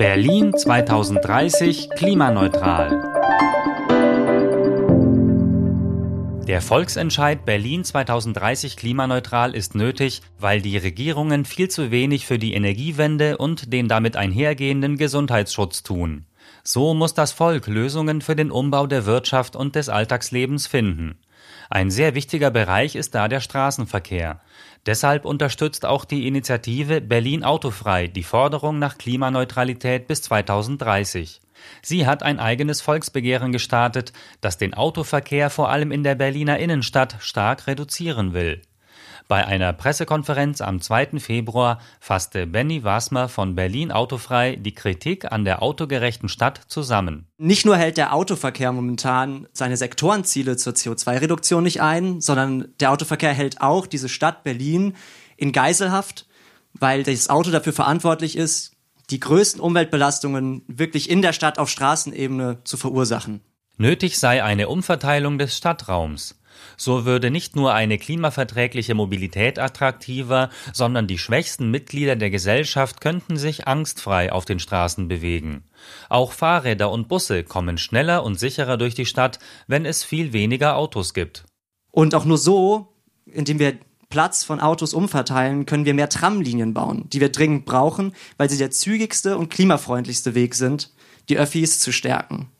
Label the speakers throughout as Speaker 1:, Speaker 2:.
Speaker 1: Berlin 2030 klimaneutral. Der Volksentscheid Berlin 2030 klimaneutral ist nötig, weil die Regierungen viel zu wenig für die Energiewende und den damit einhergehenden Gesundheitsschutz tun. So muss das Volk Lösungen für den Umbau der Wirtschaft und des Alltagslebens finden. Ein sehr wichtiger Bereich ist da der Straßenverkehr. Deshalb unterstützt auch die Initiative Berlin Autofrei die Forderung nach Klimaneutralität bis 2030. Sie hat ein eigenes Volksbegehren gestartet, das den Autoverkehr vor allem in der Berliner Innenstadt stark reduzieren will. Bei einer Pressekonferenz am 2. Februar fasste Benny Wasmer von Berlin Autofrei die Kritik an der autogerechten Stadt zusammen.
Speaker 2: Nicht nur hält der Autoverkehr momentan seine Sektorenziele zur CO2-Reduktion nicht ein, sondern der Autoverkehr hält auch diese Stadt Berlin in Geiselhaft, weil das Auto dafür verantwortlich ist, die größten Umweltbelastungen wirklich in der Stadt auf Straßenebene zu verursachen.
Speaker 1: Nötig sei eine Umverteilung des Stadtraums. So würde nicht nur eine klimaverträgliche Mobilität attraktiver, sondern die schwächsten Mitglieder der Gesellschaft könnten sich angstfrei auf den Straßen bewegen. Auch Fahrräder und Busse kommen schneller und sicherer durch die Stadt, wenn es viel weniger Autos gibt.
Speaker 2: Und auch nur so, indem wir Platz von Autos umverteilen, können wir mehr Tramlinien bauen, die wir dringend brauchen, weil sie der zügigste und klimafreundlichste Weg sind, die Öffis zu stärken.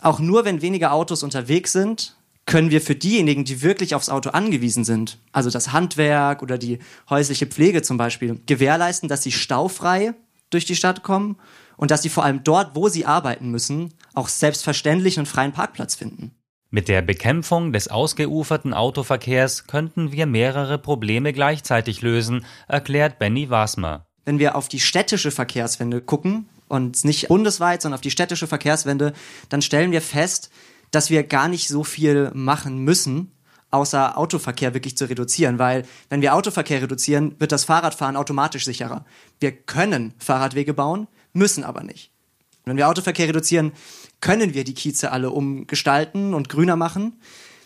Speaker 2: Auch nur wenn weniger Autos unterwegs sind, können wir für diejenigen, die wirklich aufs Auto angewiesen sind, also das Handwerk oder die häusliche Pflege zum Beispiel, gewährleisten, dass sie staufrei durch die Stadt kommen und dass sie vor allem dort, wo sie arbeiten müssen, auch selbstverständlich einen freien Parkplatz finden.
Speaker 1: Mit der Bekämpfung des ausgeuferten Autoverkehrs könnten wir mehrere Probleme gleichzeitig lösen, erklärt Benny Wasmer.
Speaker 2: Wenn wir auf die städtische Verkehrswende gucken und nicht bundesweit, sondern auf die städtische Verkehrswende, dann stellen wir fest, dass wir gar nicht so viel machen müssen, außer Autoverkehr wirklich zu reduzieren, weil wenn wir Autoverkehr reduzieren, wird das Fahrradfahren automatisch sicherer. Wir können Fahrradwege bauen, müssen aber nicht. Wenn wir Autoverkehr reduzieren, können wir die Kieze alle umgestalten und grüner machen.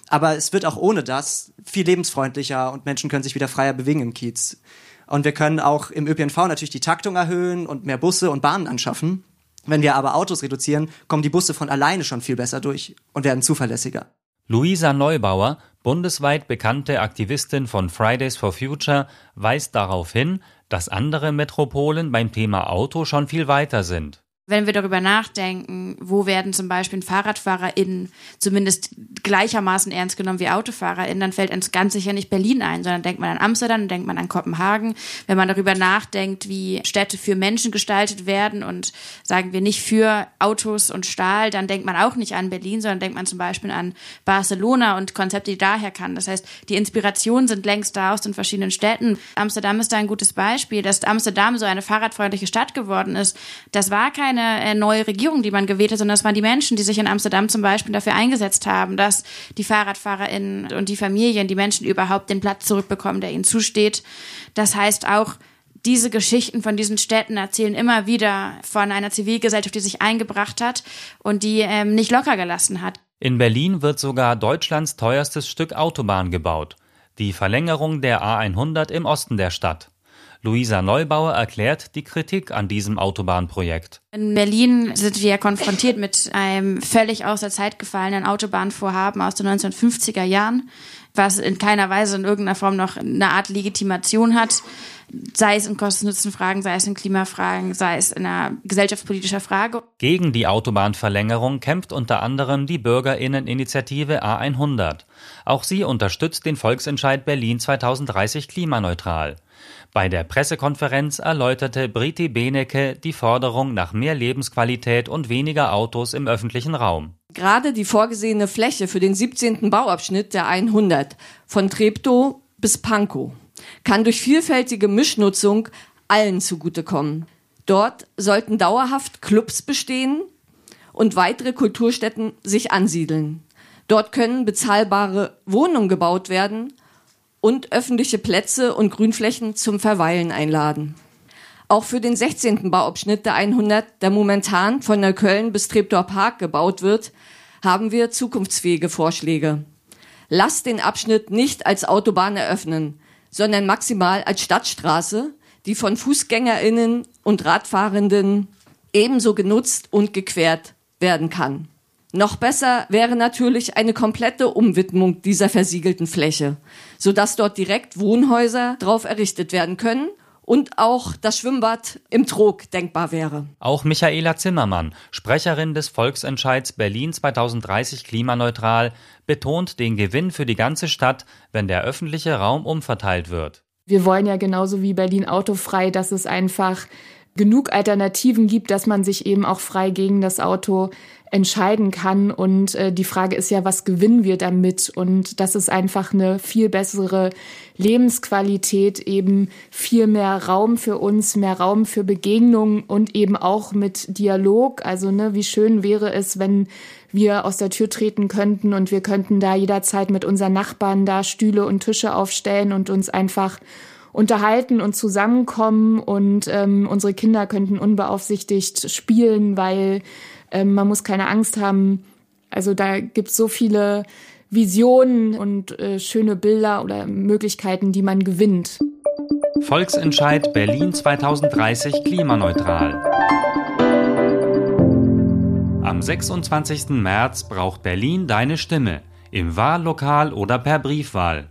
Speaker 2: Aber es wird auch ohne das viel lebensfreundlicher und Menschen können sich wieder freier bewegen im Kiez. Und wir können auch im ÖPNV natürlich die Taktung erhöhen und mehr Busse und Bahnen anschaffen. Wenn wir aber Autos reduzieren, kommen die Busse von alleine schon viel besser durch und werden zuverlässiger.
Speaker 1: Luisa Neubauer, bundesweit bekannte Aktivistin von Fridays for Future, weist darauf hin, dass andere Metropolen beim Thema Auto schon viel weiter sind.
Speaker 3: Wenn wir darüber nachdenken, wo werden zum Beispiel FahrradfahrerInnen zumindest gleichermaßen ernst genommen wie AutofahrerInnen, dann fällt uns ganz sicher nicht Berlin ein, sondern denkt man an Amsterdam, denkt man an Kopenhagen. Wenn man darüber nachdenkt, wie Städte für Menschen gestaltet werden und sagen wir nicht für Autos und Stahl, dann denkt man auch nicht an Berlin, sondern denkt man zum Beispiel an Barcelona und Konzepte, die daher kann. Das heißt, die Inspirationen sind längst da aus den verschiedenen Städten. Amsterdam ist da ein gutes Beispiel, dass Amsterdam so eine fahrradfreundliche Stadt geworden ist. Das war kein keine äh, neue Regierung, die man gewählt hat, sondern das waren die Menschen, die sich in Amsterdam zum Beispiel dafür eingesetzt haben, dass die FahrradfahrerInnen und die Familien, die Menschen überhaupt den Platz zurückbekommen, der ihnen zusteht. Das heißt auch, diese Geschichten von diesen Städten erzählen immer wieder von einer Zivilgesellschaft, die sich eingebracht hat und die ähm, nicht locker gelassen hat.
Speaker 1: In Berlin wird sogar Deutschlands teuerstes Stück Autobahn gebaut. Die Verlängerung der A100 im Osten der Stadt. Luisa Neubauer erklärt die Kritik an diesem Autobahnprojekt.
Speaker 3: In Berlin sind wir konfrontiert mit einem völlig aus der Zeit gefallenen Autobahnvorhaben aus den 1950er Jahren, was in keiner Weise in irgendeiner Form noch eine Art Legitimation hat sei es in Kosten-Nutzen-Fragen, sei es in Klimafragen, sei es in einer gesellschaftspolitischer Frage.
Speaker 1: Gegen die Autobahnverlängerung kämpft unter anderem die Bürgerinneninitiative A100. Auch sie unterstützt den Volksentscheid Berlin 2030 klimaneutral. Bei der Pressekonferenz erläuterte Briti Benecke die Forderung nach mehr Lebensqualität und weniger Autos im öffentlichen Raum.
Speaker 4: Gerade die vorgesehene Fläche für den 17. Bauabschnitt der 100 von Treptow bis Pankow kann durch vielfältige Mischnutzung allen zugutekommen. Dort sollten dauerhaft Clubs bestehen und weitere Kulturstätten sich ansiedeln. Dort können bezahlbare Wohnungen gebaut werden und öffentliche Plätze und Grünflächen zum Verweilen einladen. Auch für den 16. Bauabschnitt der 100, der momentan von Neukölln bis Treptower Park gebaut wird, haben wir zukunftsfähige Vorschläge. Lasst den Abschnitt nicht als Autobahn eröffnen sondern maximal als Stadtstraße, die von Fußgängerinnen und Radfahrenden ebenso genutzt und gequert werden kann. Noch besser wäre natürlich eine komplette Umwidmung dieser versiegelten Fläche, sodass dort direkt Wohnhäuser drauf errichtet werden können und auch das Schwimmbad im Trog denkbar wäre.
Speaker 1: Auch Michaela Zimmermann, Sprecherin des Volksentscheids Berlin 2030 klimaneutral, betont den Gewinn für die ganze Stadt, wenn der öffentliche Raum umverteilt wird.
Speaker 5: Wir wollen ja genauso wie Berlin autofrei, dass es einfach genug Alternativen gibt, dass man sich eben auch frei gegen das Auto entscheiden kann. Und äh, die Frage ist ja, was gewinnen wir damit? Und das ist einfach eine viel bessere Lebensqualität, eben viel mehr Raum für uns, mehr Raum für Begegnungen und eben auch mit Dialog. Also, ne, wie schön wäre es, wenn wir aus der Tür treten könnten und wir könnten da jederzeit mit unseren Nachbarn da Stühle und Tische aufstellen und uns einfach unterhalten und zusammenkommen und ähm, unsere Kinder könnten unbeaufsichtigt spielen, weil ähm, man muss keine Angst haben. Also da gibt es so viele Visionen und äh, schöne Bilder oder Möglichkeiten, die man gewinnt.
Speaker 1: Volksentscheid Berlin 2030 klimaneutral. Am 26. März braucht Berlin deine Stimme, im Wahllokal oder per Briefwahl.